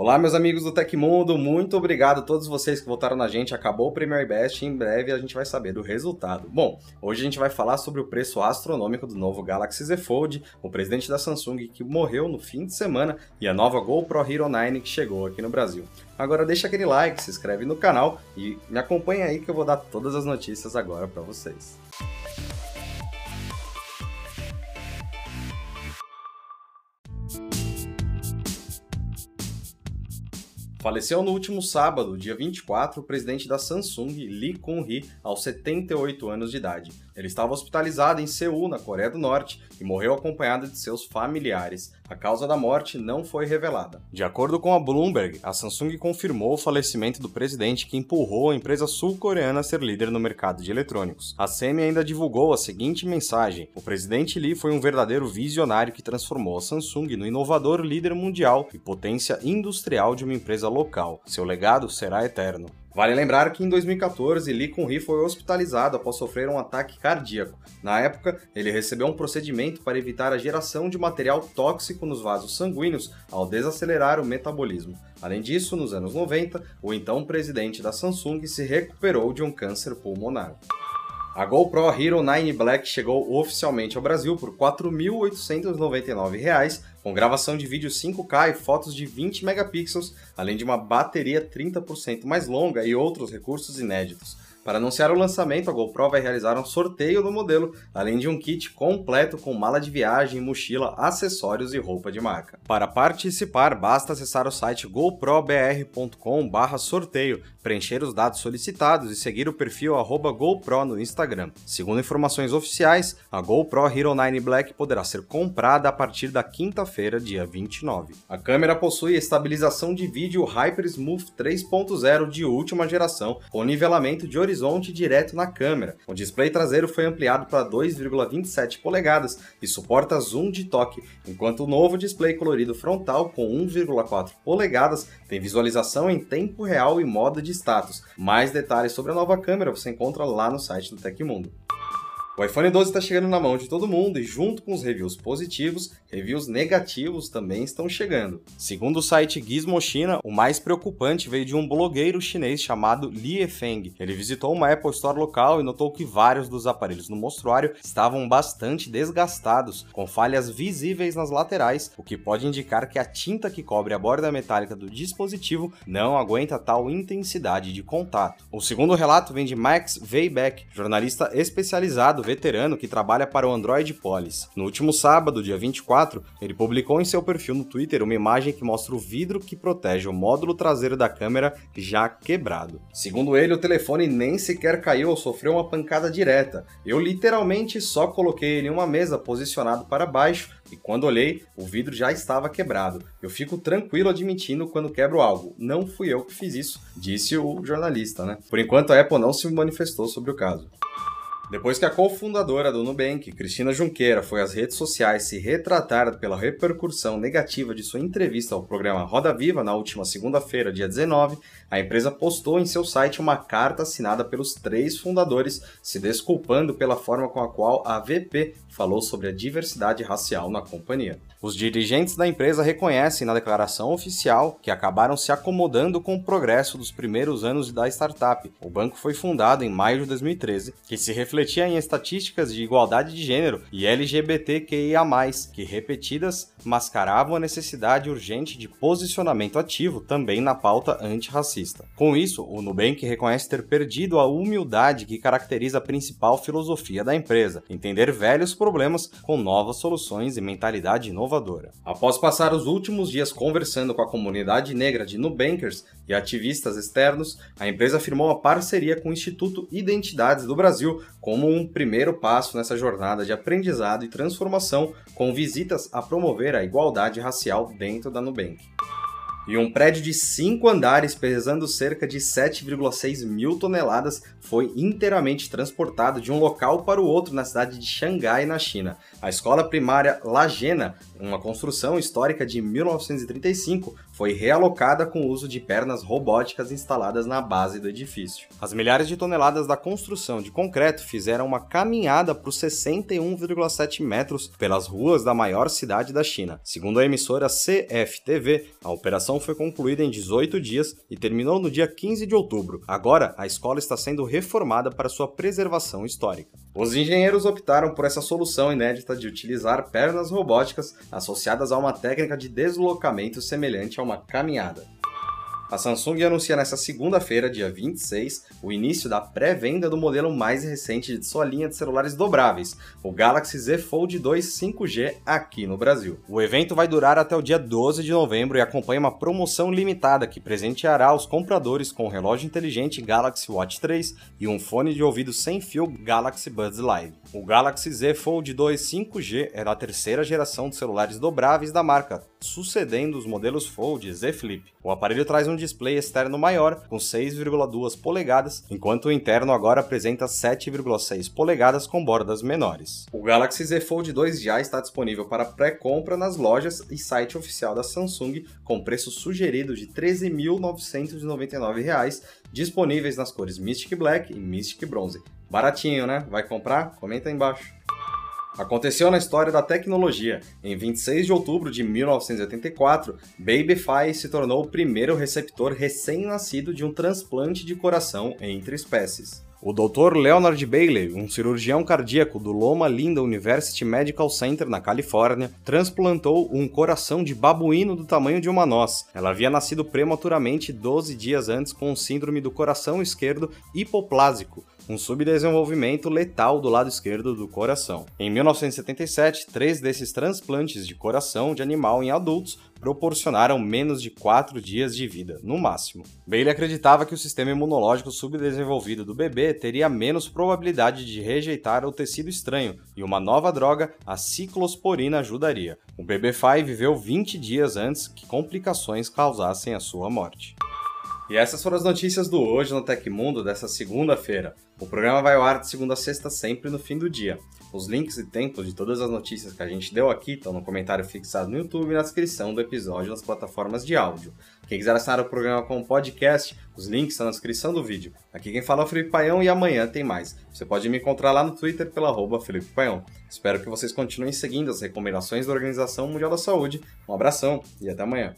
Olá, meus amigos do Tecmundo, muito obrigado a todos vocês que votaram na gente. Acabou o Premier Best em breve a gente vai saber do resultado. Bom, hoje a gente vai falar sobre o preço astronômico do novo Galaxy Z Fold, o presidente da Samsung que morreu no fim de semana e a nova GoPro Hero 9 que chegou aqui no Brasil. Agora deixa aquele like, se inscreve no canal e me acompanha aí que eu vou dar todas as notícias agora para vocês. Faleceu no último sábado, dia 24, o presidente da Samsung, Lee Kun-hee, aos 78 anos de idade. Ele estava hospitalizado em Seul, na Coreia do Norte, e morreu acompanhado de seus familiares. A causa da morte não foi revelada. De acordo com a Bloomberg, a Samsung confirmou o falecimento do presidente que empurrou a empresa sul-coreana a ser líder no mercado de eletrônicos. A SEMI ainda divulgou a seguinte mensagem: O presidente Lee foi um verdadeiro visionário que transformou a Samsung no inovador líder mundial e potência industrial de uma empresa local. Seu legado será eterno. Vale lembrar que em 2014, Lee Kun-hee foi hospitalizado após sofrer um ataque cardíaco. Na época, ele recebeu um procedimento para evitar a geração de material tóxico nos vasos sanguíneos ao desacelerar o metabolismo. Além disso, nos anos 90, o então presidente da Samsung se recuperou de um câncer pulmonar. A GoPro Hero 9 Black chegou oficialmente ao Brasil por R$ 4.899, com gravação de vídeo 5K e fotos de 20 megapixels, além de uma bateria 30% mais longa e outros recursos inéditos. Para anunciar o lançamento, a GoPro vai realizar um sorteio do modelo, além de um kit completo com mala de viagem, mochila, acessórios e roupa de marca. Para participar, basta acessar o site goprobr.com/sorteio, preencher os dados solicitados e seguir o perfil @gopro no Instagram. Segundo informações oficiais, a GoPro Hero 9 Black poderá ser comprada a partir da quinta-feira, dia 29. A câmera possui estabilização de vídeo Hyper Smooth 3.0 de última geração, com nivelamento de horizonte direto na câmera. O display traseiro foi ampliado para 2,27 polegadas e suporta zoom de toque, enquanto o novo display colorido frontal com 1,4 polegadas tem visualização em tempo real e modo de status. Mais detalhes sobre a nova câmera você encontra lá no site do Tecmundo. O iPhone 12 está chegando na mão de todo mundo e, junto com os reviews positivos, reviews negativos também estão chegando. Segundo o site Gizmo China, o mais preocupante veio de um blogueiro chinês chamado Li Feng. Ele visitou uma Apple Store local e notou que vários dos aparelhos no mostruário estavam bastante desgastados, com falhas visíveis nas laterais, o que pode indicar que a tinta que cobre a borda metálica do dispositivo não aguenta tal intensidade de contato. O segundo relato vem de Max Weibeck, jornalista especializado veterano que trabalha para o Android Police. No último sábado, dia 24, ele publicou em seu perfil no Twitter uma imagem que mostra o vidro que protege o módulo traseiro da câmera já quebrado. Segundo ele, o telefone nem sequer caiu ou sofreu uma pancada direta. Eu literalmente só coloquei ele em uma mesa posicionado para baixo e quando olhei, o vidro já estava quebrado. Eu fico tranquilo admitindo quando quebro algo. Não fui eu que fiz isso, disse o jornalista, né? Por enquanto, a Apple não se manifestou sobre o caso. Depois que a cofundadora do Nubank, Cristina Junqueira, foi às redes sociais se retratar pela repercussão negativa de sua entrevista ao programa Roda Viva na última segunda-feira, dia 19, a empresa postou em seu site uma carta assinada pelos três fundadores, se desculpando pela forma com a qual a VP falou sobre a diversidade racial na companhia. Os dirigentes da empresa reconhecem na declaração oficial que acabaram se acomodando com o progresso dos primeiros anos da startup. O banco foi fundado em maio de 2013, que se refletia em estatísticas de igualdade de gênero e LGBTQIA+, que repetidas mascaravam a necessidade urgente de posicionamento ativo também na pauta antirracista. Com isso, o Nubank reconhece ter perdido a humildade que caracteriza a principal filosofia da empresa, entender velhos problemas com novas soluções e mentalidade inovadora. Após passar os últimos dias conversando com a comunidade negra de Nubankers e ativistas externos, a empresa firmou uma parceria com o Instituto Identidades do Brasil como um primeiro passo nessa jornada de aprendizado e transformação, com visitas a promover a igualdade racial dentro da Nubank. E um prédio de cinco andares, pesando cerca de 7,6 mil toneladas, foi inteiramente transportado de um local para o outro na cidade de Xangai, na China. A escola primária Lagena, uma construção histórica de 1935, foi realocada com o uso de pernas robóticas instaladas na base do edifício. As milhares de toneladas da construção de concreto fizeram uma caminhada por 61,7 metros pelas ruas da maior cidade da China. Segundo a emissora CFTV, a operação foi concluída em 18 dias e terminou no dia 15 de outubro. Agora, a escola está sendo reformada para sua preservação histórica. Os engenheiros optaram por essa solução inédita de utilizar pernas robóticas associadas a uma técnica de deslocamento semelhante a uma caminhada. A Samsung anuncia nesta segunda-feira, dia 26, o início da pré-venda do modelo mais recente de sua linha de celulares dobráveis, o Galaxy Z Fold 2 5G aqui no Brasil. O evento vai durar até o dia 12 de novembro e acompanha uma promoção limitada que presenteará os compradores com o relógio inteligente Galaxy Watch 3 e um fone de ouvido sem fio Galaxy Buds Live. O Galaxy Z Fold 2 5G é da terceira geração de celulares dobráveis da marca, sucedendo os modelos Fold e Z Flip. O aparelho traz um display externo maior, com 6,2 polegadas, enquanto o interno agora apresenta 7,6 polegadas com bordas menores. O Galaxy Z Fold 2 já está disponível para pré-compra nas lojas e site oficial da Samsung, com preço sugerido de R$ 13.999, disponíveis nas cores Mystic Black e Mystic Bronze. Baratinho, né? Vai comprar? Comenta aí embaixo. Aconteceu na história da tecnologia. Em 26 de outubro de 1984, Babyfi se tornou o primeiro receptor recém-nascido de um transplante de coração entre espécies. O Dr. Leonard Bailey, um cirurgião cardíaco do Loma Linda University Medical Center na Califórnia, transplantou um coração de babuíno do tamanho de uma noz. Ela havia nascido prematuramente 12 dias antes com síndrome do coração esquerdo hipoplásico, um subdesenvolvimento letal do lado esquerdo do coração. Em 1977, três desses transplantes de coração de animal em adultos proporcionaram menos de 4 dias de vida, no máximo. Bailey acreditava que o sistema imunológico subdesenvolvido do bebê teria menos probabilidade de rejeitar o tecido estranho, e uma nova droga, a ciclosporina, ajudaria. O bebê Fai viveu 20 dias antes que complicações causassem a sua morte. E essas foram as notícias do Hoje no Tecmundo dessa segunda-feira. O programa vai ao ar de segunda a sexta, sempre no fim do dia. Os links e tempos de todas as notícias que a gente deu aqui estão no comentário fixado no YouTube e na descrição do episódio nas plataformas de áudio. Quem quiser assinar o programa como podcast, os links estão na descrição do vídeo. Aqui quem fala é o Felipe Paião e amanhã tem mais. Você pode me encontrar lá no Twitter pela Felipe Paião. Espero que vocês continuem seguindo as recomendações da Organização Mundial da Saúde. Um abração e até amanhã.